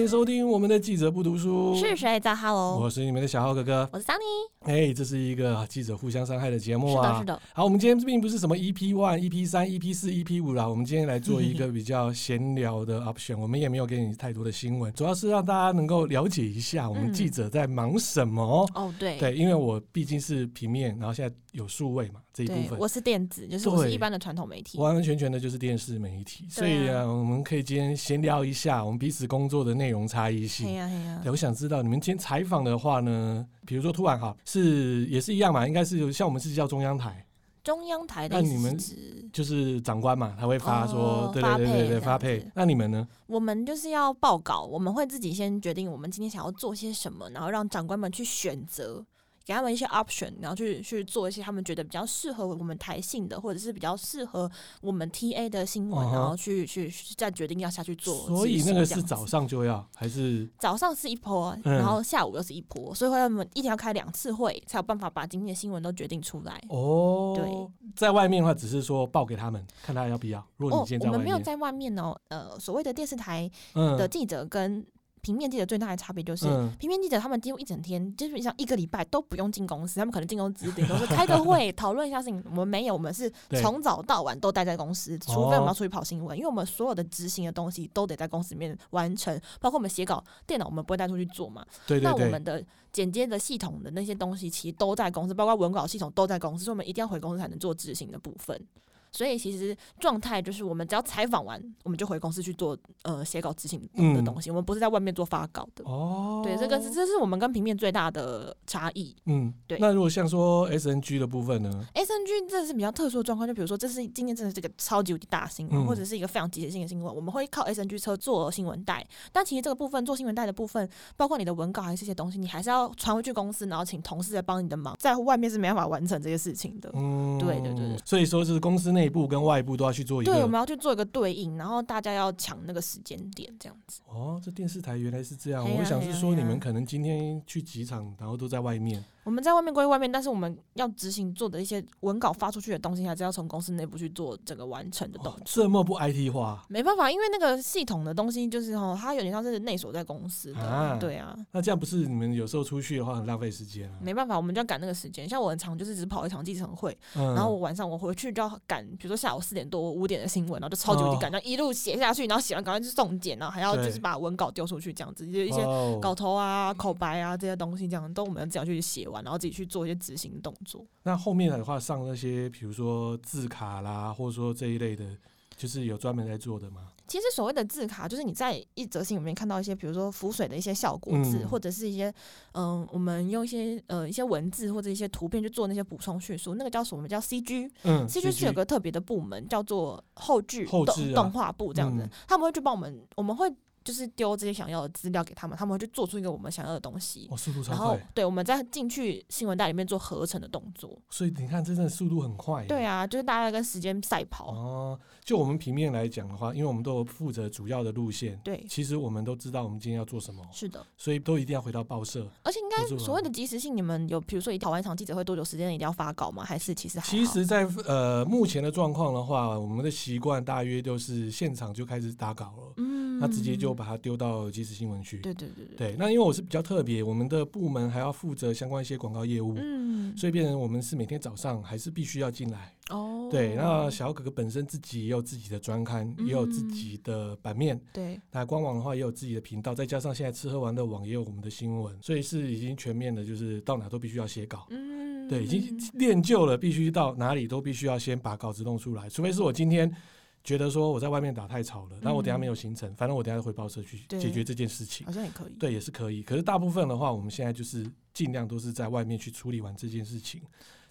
欢迎收听我们的记者不读书。是谁在哈喽？我是你们的小浩哥哥，我是 Sunny。哎，这是一个记者互相伤害的节目啊。是的，是的。好，我们今天并不是什么 EP One、EP 三、EP 四、EP 五啦，我们今天来做一个比较闲聊的 option。我们也没有给你太多的新闻，主要是让大家能够了解一下我们记者在忙什么。哦，对，对，因为我毕竟是平面，然后现在有数位嘛。这一部分，我是电子，就是我是一般的传统媒体，完完全全的就是电视媒体，所以啊，我们可以今天闲聊一下我们彼此工作的内容差异性。对。我想知道你们今天采访的话呢，比如说突然哈，是也是一样嘛？应该是像我们是叫中央台，中央台的，那你们就是长官嘛，他会发说，对对对对对，发配。那你们呢？我们就是要报告，我们会自己先决定我们今天想要做些什么，然后让长官们去选择。给他们一些 option，然后去去做一些他们觉得比较适合我们台性的，或者是比较适合我们 TA 的新闻，然后去去再决定要下去做。所以那个是早上就要还是早上是一波，然后下午又是一波，所以会我们一天要开两次会，才有办法把今天的新闻都决定出来。哦，对，在外面的话只是说报给他们，看他要不要。如果你现在我们没有在外面哦，呃，所谓的电视台的记者跟。平面记者最大的差别就是，嗯、平面记者他们几乎一整天，基本上一个礼拜都不用进公司，他们可能进公司顶多是开个会 讨论一下事情。我们没有，我们是从早到晚都待在公司，除非我们要出去跑新闻，因为我们所有的执行的东西都得在公司里面完成，包括我们写稿，电脑我们不会带出去做嘛。对对对。那我们的剪接的系统的那些东西其实都在公司，包括文稿系统都在公司，所以我们一定要回公司才能做执行的部分。所以其实状态就是，我们只要采访完，我们就回公司去做呃写稿执行的东西。嗯、我们不是在外面做发稿的。哦，对，这个是这是我们跟平面最大的差异。嗯，对。那如果像说 SNG 的部分呢？SNG 这是比较特殊的状况，就比如说这是今天真的是这个超级无敌大新闻，嗯、或者是一个非常集结性的新闻，我们会靠 SNG 车做新闻带。但其实这个部分做新闻带的部分，包括你的文稿还是这些东西，你还是要传回去公司，然后请同事来帮你的忙，在外面是没办法完成这些事情的。对对对。所以说是公司内部跟外部都要去做一个，对，我们要去做一个对应，然后大家要抢那个时间点，这样子。哦，这电视台原来是这样。我想是说，你们可能今天去几场，然后都在外面。我们在外面归外面，但是我们要执行做的一些文稿发出去的东西，还是要从公司内部去做整个完成的动作。哦，这么不 IT 化？没办法，因为那个系统的东西就是哦，它有点像是内锁在公司的。啊对啊。那这样不是你们有时候出去的话很浪费时间啊？没办法，我们就要赶那个时间。像我很常就是只跑一场记者会，嗯、然后我晚上我回去就要赶，比如说下午四点多五点的新闻，然后就超级无敌赶，这样一路写下去，然后写完赶快去送检，然后还要就是把文稿丢出去，这样子就一些稿头啊、口白啊这些东西，这样都我们要自己去写完，然后自己去做一些。执行动作。那后面的话上那些，比如说字卡啦，或者说这一类的，就是有专门在做的吗？其实所谓的字卡，就是你在一则新闻里面看到一些，比如说浮水的一些效果字，嗯、或者是一些嗯、呃，我们用一些呃一些文字或者一些图片去做那些补充叙述，那个叫什么？叫 CG。嗯，CG 是有个特别的部门叫做后制动动画部这样子，嗯、他们会去帮我们，我们会。就是丢这些想要的资料给他们，他们会去做出一个我们想要的东西。哦，速度超快。然后，对，我们再进去新闻袋里面做合成的动作。所以你看，真的速度很快。对啊，就是大家跟时间赛跑。哦，就我们平面来讲的话，因为我们都有负责主要的路线。对。其实我们都知道我们今天要做什么。是的。所以都一定要回到报社。而且应该所谓的及时性，你们有比如说一跑完一场记者会多久时间一定要发稿吗？还是其实还？其实在，在呃目前的状况的话，我们的习惯大约就是现场就开始打稿了。嗯。那直接就把它丢到。即时新闻去，对对对对，对，那因为我是比较特别，我们的部门还要负责相关一些广告业务，嗯，所以变成我们是每天早上还是必须要进来哦。对，那小哥哥本身自己也有自己的专刊，嗯、也有自己的版面，对，那官网的话也有自己的频道，再加上现在吃喝玩乐网也有我们的新闻，所以是已经全面的，就是到哪都必须要写稿，嗯，对，已经练就了，必须到哪里都必须要先把稿子弄出来，除非是我今天。觉得说我在外面打太吵了，那我等下没有行程，嗯、反正我等下回报社去解决这件事情，好像也可以，对，也是可以。可是大部分的话，我们现在就是尽量都是在外面去处理完这件事情，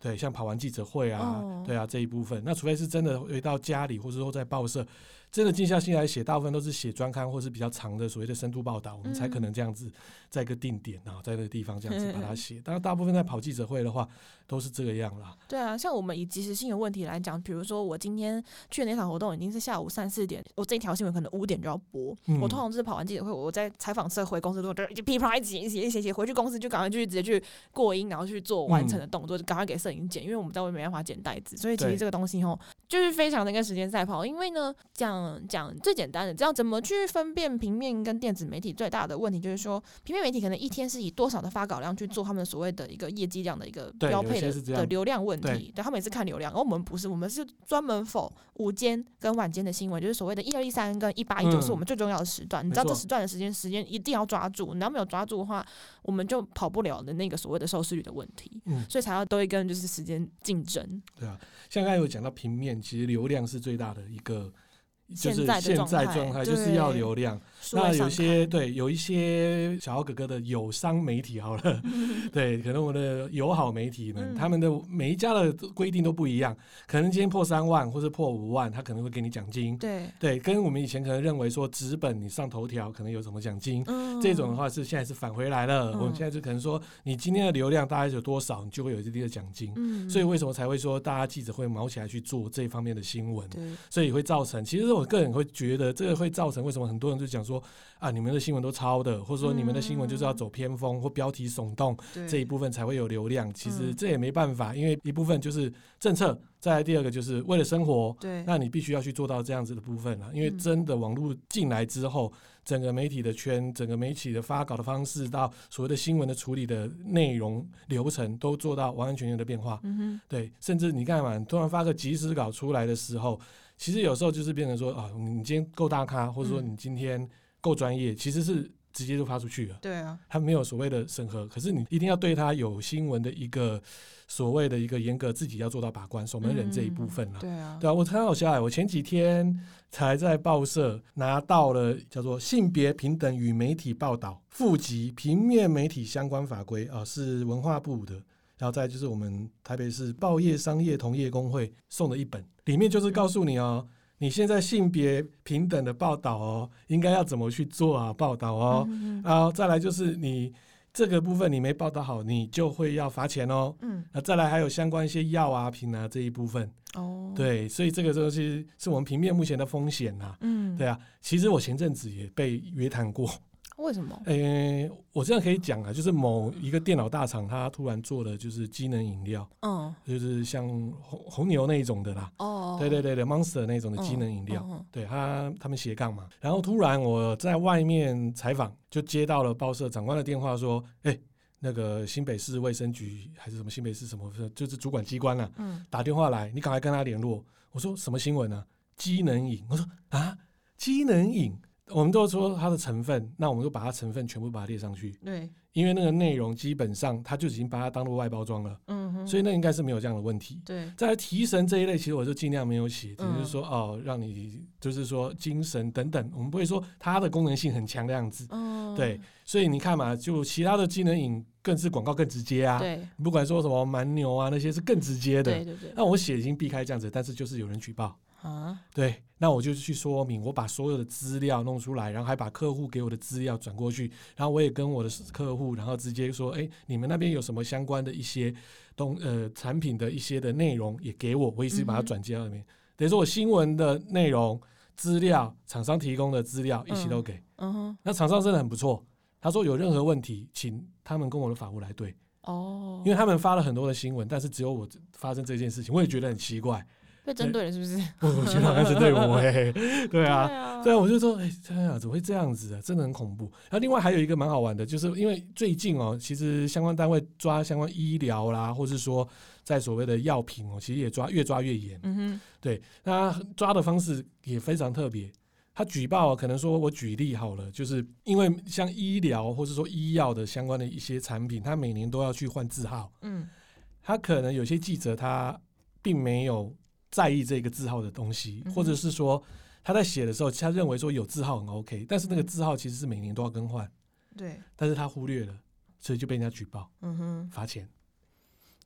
对，像跑完记者会啊，哦、对啊这一部分，那除非是真的回到家里，或者说在报社。真的静下心来写，大部分都是写专刊或是比较长的所谓的深度报道，我们才可能这样子在一个定点啊，在那个地方这样子把它写。当然，大部分在跑记者会的话，都是这个样啦。对啊，像我们以及时性的问题来讲，比如说我今天去的那场活动已经是下午三四点，我这一条新闻可能五点就要播。嗯、我通常就是跑完记者会，我在采访社回公司之后，就噼啪一写一写一写写，回去公司就赶快就直接去过音，然后去做完成的动作，就赶快给摄影剪，因为我们在外面没办法剪袋子，所以其实这个东西吼，就是非常的跟时间赛跑。因为呢，讲像讲最简单的，这样怎么去分辨平面跟电子媒体最大的问题，就是说平面媒体可能一天是以多少的发稿量去做他们所谓的一个业绩量的一个标配的的流量问题，对，对他们也是看流量，而我们不是，我们是专门 for 午间跟晚间的新闻，就是所谓的一二一三跟一八一九是我们最重要的时段，嗯、你知道这时段的时间时间一定要抓住，你要没有抓住的话，我们就跑不了的那个所谓的收视率的问题，嗯，所以才要多一个人就是时间竞争，对啊，像刚才有讲到平面，其实流量是最大的一个。就是现在状态就是要流量，那有些对有一些小豪哥哥的友商媒体好了，对，可能我的友好媒体们，他们的每一家的规定都不一样，可能今天破三万或者破五万，他可能会给你奖金，对。对，跟我们以前可能认为说纸本你上头条可能有什么奖金，这种的话是现在是返回来了，我们现在就可能说你今天的流量大概有多少，你就会有这些奖金，所以为什么才会说大家记者会卯起来去做这方面的新闻，所以会造成其实。我个人会觉得这个会造成为什么很多人就讲说啊，你们的新闻都抄的，或者说你们的新闻就是要走偏锋或标题耸动这一部分才会有流量。其实这也没办法，因为一部分就是政策，再来第二个就是为了生活。对，那你必须要去做到这样子的部分了。因为真的网络进来之后，整个媒体的圈，整个媒体的发稿的方式，到所谓的新闻的处理的内容流程，都做到完完全全的变化。嗯，对，甚至你看嘛，突然发个即时稿出来的时候。其实有时候就是变成说啊，你今天够大咖，或者说你今天够专业，其实是直接就发出去了。对啊，他没有所谓的审核，可是你一定要对他有新闻的一个所谓的一个严格，自己要做到把关，守门人这一部分了。对啊，对啊，我很好笑，我前几天才在报社拿到了叫做《性别平等与媒体报道附集平面媒体相关法规》啊，是文化部的，然后再就是我们台北市报业商业同业公会送的一本。里面就是告诉你哦，你现在性别平等的报道哦，应该要怎么去做啊？报道哦，然后再来就是你这个部分你没报道好，你就会要罚钱哦。嗯，那再来还有相关一些药啊、品啊这一部分。哦，对，所以这个东西是我们平面目前的风险呐。嗯，对啊，其实我前阵子也被约谈过。为什么？诶、欸，我这样可以讲啊，就是某一个电脑大厂，它突然做的就是机能饮料，嗯，就是像红红牛那一种的啦，哦，对对对对，Monster 那种的机能饮料，嗯、对他他们斜杠嘛，然后突然我在外面采访，就接到了报社长官的电话，说，哎、欸，那个新北市卫生局还是什么新北市什么，就是主管机关啊，嗯，打电话来，你赶快跟他联络。我说什么新闻呢？机能饮，我说啊，机能饮。我们都说它的成分，那我们就把它成分全部把它列上去。对，因为那个内容基本上它就已经把它当做外包装了。嗯哼，所以那应该是没有这样的问题。对，在提神这一类，其实我就尽量没有写，只是说哦，让你就是说精神等等，我们不会说它的功能性很强的样子。嗯，对，所以你看嘛，就其他的机能饮更是广告更直接啊。对，不管说什么蛮牛啊那些是更直接的。对对对。那我写已经避开这样子，但是就是有人举报。啊，对，那我就去说明，我把所有的资料弄出来，然后还把客户给我的资料转过去，然后我也跟我的客户，然后直接说，哎，你们那边有什么相关的一些东呃产品的一些的内容也给我，我也是把它转接到那边，嗯、等于说我新闻的内容、资料、厂商提供的资料一起都给。嗯哼，那厂商真的很不错，他说有任何问题，请他们跟我的法务来对。哦，因为他们发了很多的新闻，但是只有我发生这件事情，我也觉得很奇怪。被针对了是不是？我觉得好像是对我哎、欸，对啊，对啊，我就说哎，这样怎么会这样子啊？真的很恐怖。然后另外还有一个蛮好玩的，就是因为最近哦，其实相关单位抓相关医疗啦，或是说在所谓的药品哦，其实也抓越抓越严。嗯哼，对，那抓的方式也非常特别。他举报可能说我举例好了，就是因为像医疗或是说医药的相关的一些产品，他每年都要去换字号。嗯，他可能有些记者他并没有。在意这个字号的东西，或者是说他在写的时候，他认为说有字号很 OK，但是那个字号其实是每年都要更换，对，但是他忽略了，所以就被人家举报，嗯哼，罚钱。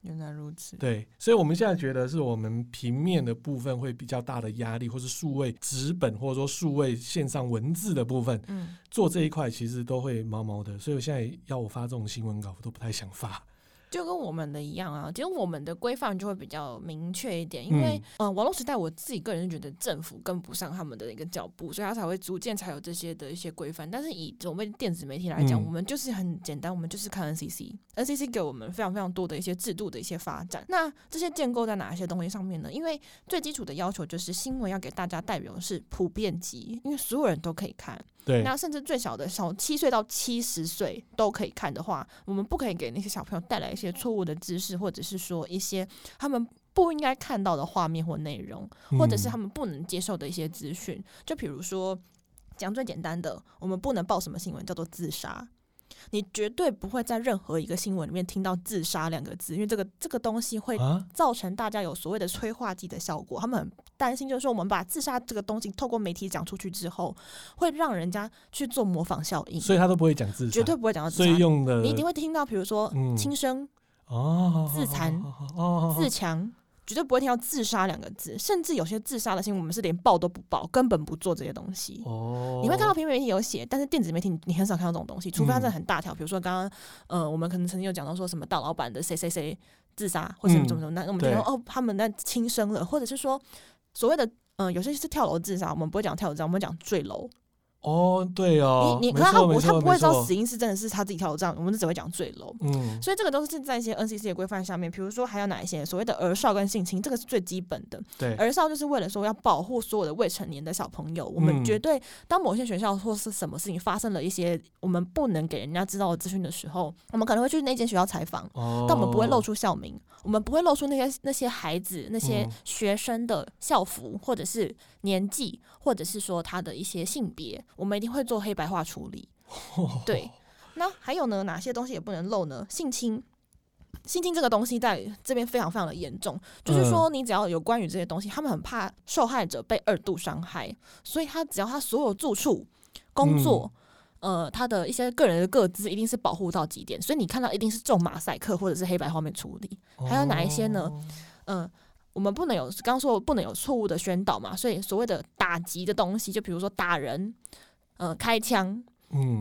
原来如此，对，所以我们现在觉得是我们平面的部分会比较大的压力，或是数位纸本或者说数位线上文字的部分，嗯，做这一块其实都会毛毛的，所以我现在要我发这种新闻稿，我都不太想发。就跟我们的一样啊，其实我们的规范就会比较明确一点，因为嗯、呃，网络时代，我自己个人觉得政府跟不上他们的一个脚步，所以他才会逐渐才有这些的一些规范。但是以我们电子媒体来讲，嗯、我们就是很简单，我们就是看 NCC，NCC 给我们非常非常多的一些制度的一些发展。那这些建构在哪一些东西上面呢？因为最基础的要求就是新闻要给大家代表的是普遍级，因为所有人都可以看。对，那甚至最小的小七岁到七十岁都可以看的话，我们不可以给那些小朋友带来一些错误的知识，或者是说一些他们不应该看到的画面或内容，或者是他们不能接受的一些资讯。就比如说，讲最简单的，我们不能报什么新闻叫做自杀。你绝对不会在任何一个新闻里面听到“自杀”两个字，因为这个这个东西会造成大家有所谓的催化剂的效果。他们很担心，就是说我们把自杀这个东西透过媒体讲出去之后，会让人家去做模仿效应。所以他都不会讲自杀，绝对不会讲到自杀。所以用的你一定会听到，比如说轻生、哦、自残、自强。绝对不会听到自杀两个字，甚至有些自杀的新闻，我们是连报都不报，根本不做这些东西。哦，你会看到平面媒体有写，但是电子媒体你很少看到这种东西，除非它真的很大条。比如说刚刚，呃，我们可能曾经有讲到说什么大老板的谁谁谁自杀，或者什么什么什么，那我们就说哦，他们那轻生了，或者是说所谓的，嗯、有些是跳楼自杀，我们不会讲跳楼自杀，我们讲坠楼。哦，对哦，你你可是他不他不会知道死因是真的是他自己跳的，我们只会讲坠楼。嗯，所以这个都是在一些 NCC 的规范下面，比如说还有哪一些所谓的儿少跟性侵，这个是最基本的。对，儿少就是为了说要保护所有的未成年的小朋友，我们绝对当某些学校或是什么事情发生了一些我们不能给人家知道的资讯的时候，我们可能会去那间学校采访，但我们不会露出校名，我们不会露出那些那些孩子那些学生的校服或者是年纪，或者是说他的一些性别，我们一定会做黑。白化处理，对。那还有呢？哪些东西也不能漏呢？性侵，性侵这个东西在这边非常非常的严重。就是说，你只要有关于这些东西，他们很怕受害者被二度伤害，所以他只要他所有住处、工作，呃，他的一些个人的个资，一定是保护到极点。所以你看到一定是重马赛克或者是黑白画面处理。还有哪一些呢？嗯、呃，我们不能有刚刚说不能有错误的宣导嘛。所以所谓的打击的东西，就比如说打人。呃，开枪、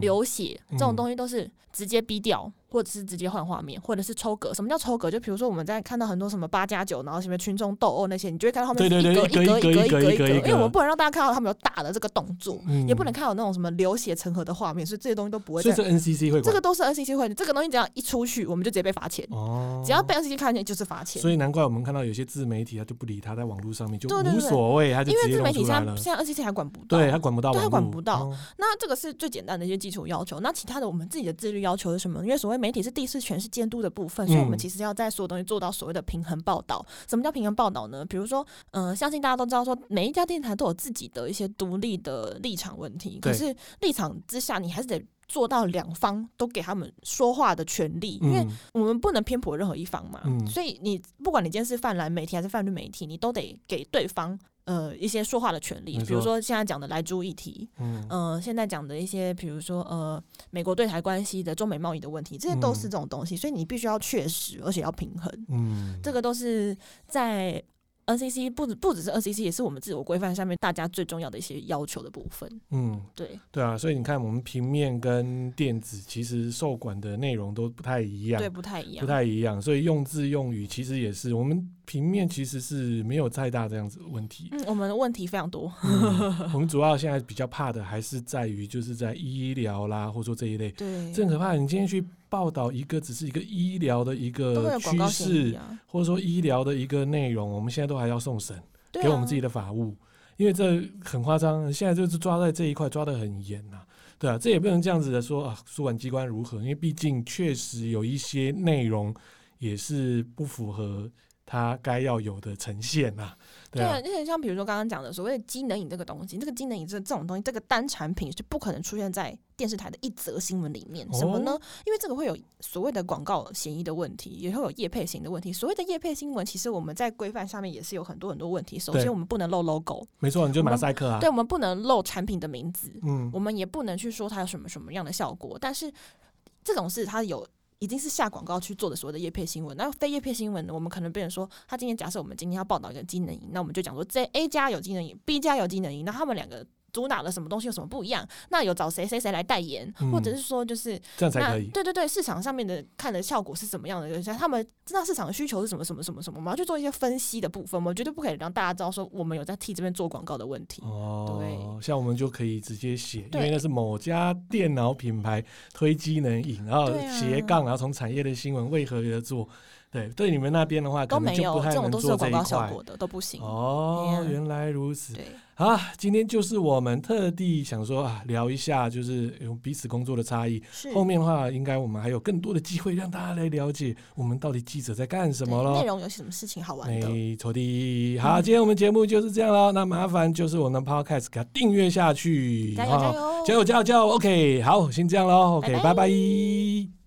流血、嗯、这种东西都是直接逼掉。或者是直接换画面，或者是抽格。什么叫抽格？就比如说我们在看到很多什么八加九，然后什么群众斗殴那些，你就会看到后面一格一格一格一格一格因为我们不能让大家看到他们有打的这个动作，也不能看到那种什么流血成河的画面，所以这些东西都不会。这是 NCC 会，这个都是 NCC 会，这个东西只要一出去，我们就直接被罚钱。哦只要被 NCC 看见就是罚钱。所以难怪我们看到有些自媒体他就不理他，在网络上面就无所谓，他就因为自媒体现在现在 NCC 还管不到，对他管不到，对他管不到。那这个是最简单的一些基础要求。那其他的我们自己的自律要求是什么？因为所谓媒体是第四权。是监督的部分，所以我们其实要在所有东西做到所谓的平衡报道。嗯、什么叫平衡报道呢？比如说，嗯、呃，相信大家都知道，说每一家电台都有自己的一些独立的立场问题。可是立场之下，你还是得做到两方都给他们说话的权利，因为我们不能偏颇任何一方嘛。嗯、所以你不管你今天是泛蓝媒体还是泛绿媒体，你都得给对方。呃，一些说话的权利，比如说现在讲的莱猪议题，嗯，呃，现在讲的一些，比如说呃，美国对台关系的中美贸易的问题，这些都是这种东西，所以你必须要确实，而且要平衡，嗯，这个都是在。NCC 不止不只是 NCC，也是我们自我规范下面大家最重要的一些要求的部分。嗯，对，对啊，所以你看，我们平面跟电子其实受管的内容都不太一样，对，不太一样，不太一样。所以用字用语其实也是，我们平面其实是没有太大这样子的问题。嗯，我们的问题非常多。嗯、我们主要现在比较怕的还是在于，就是在医疗啦，或者说这一类。对，这很可怕。你今天去。报道一个只是一个医疗的一个趋势，啊、或者说医疗的一个内容，我们现在都还要送审，啊、给我们自己的法务，因为这很夸张。现在就是抓在这一块抓的很严呐，对啊，这也不能这样子的说啊，主管机关如何？因为毕竟确实有一些内容也是不符合它该要有的呈现呐。对啊，而且像比如说刚刚讲的所谓的机能影这个东西，这个机能影这这种东西，这个单产品是不可能出现在电视台的一则新闻里面。什么呢？因为这个会有所谓的广告嫌疑的问题，也会有业配型的问题。所谓的业配新闻，其实我们在规范上面也是有很多很多问题。首先，我们不能露 logo，没错，你就马赛克啊。对，我们不能露产品的名字，嗯，我们也不能去说它有什么什么样的效果。但是这种事它有。已经是下广告去做的所谓的叶片新闻，那非叶片新闻呢？我们可能变成说，他今天假设我们今天要报道一个机能营，那我们就讲说这 A 家有机能营，B 家有机能营，那他们两个主打的什么东西有什么不一样？那有找谁谁谁来代言，嗯、或者是说就是这样才可以？对对对，市场上面的看的效果是怎么样的？像他们知道市场的需求是什么什么什么什么，我们要去做一些分析的部分，我们绝对不可以让大家知道说我们有在替这边做广告的问题。哦，对，像我们就可以直接写，因为那是某家电脑品牌推机能饮，然后斜杠，然后从产业的新闻为何而做。对，对你们那边的话，可能就不太能做这一块。都没有这种都是广告效果的，都不行。哦，原来如此。对，好，今天就是我们特地想说啊，聊一下，就是有彼此工作的差异。是。后面的话，应该我们还有更多的机会让大家来了解我们到底记者在干什么了。内容有什么事情好玩的？没错的。好，今天我们节目就是这样了。那麻烦就是我们 Podcast 给它订阅下去。加油加油！加油加油加油！OK，好，先这样喽。OK，拜拜。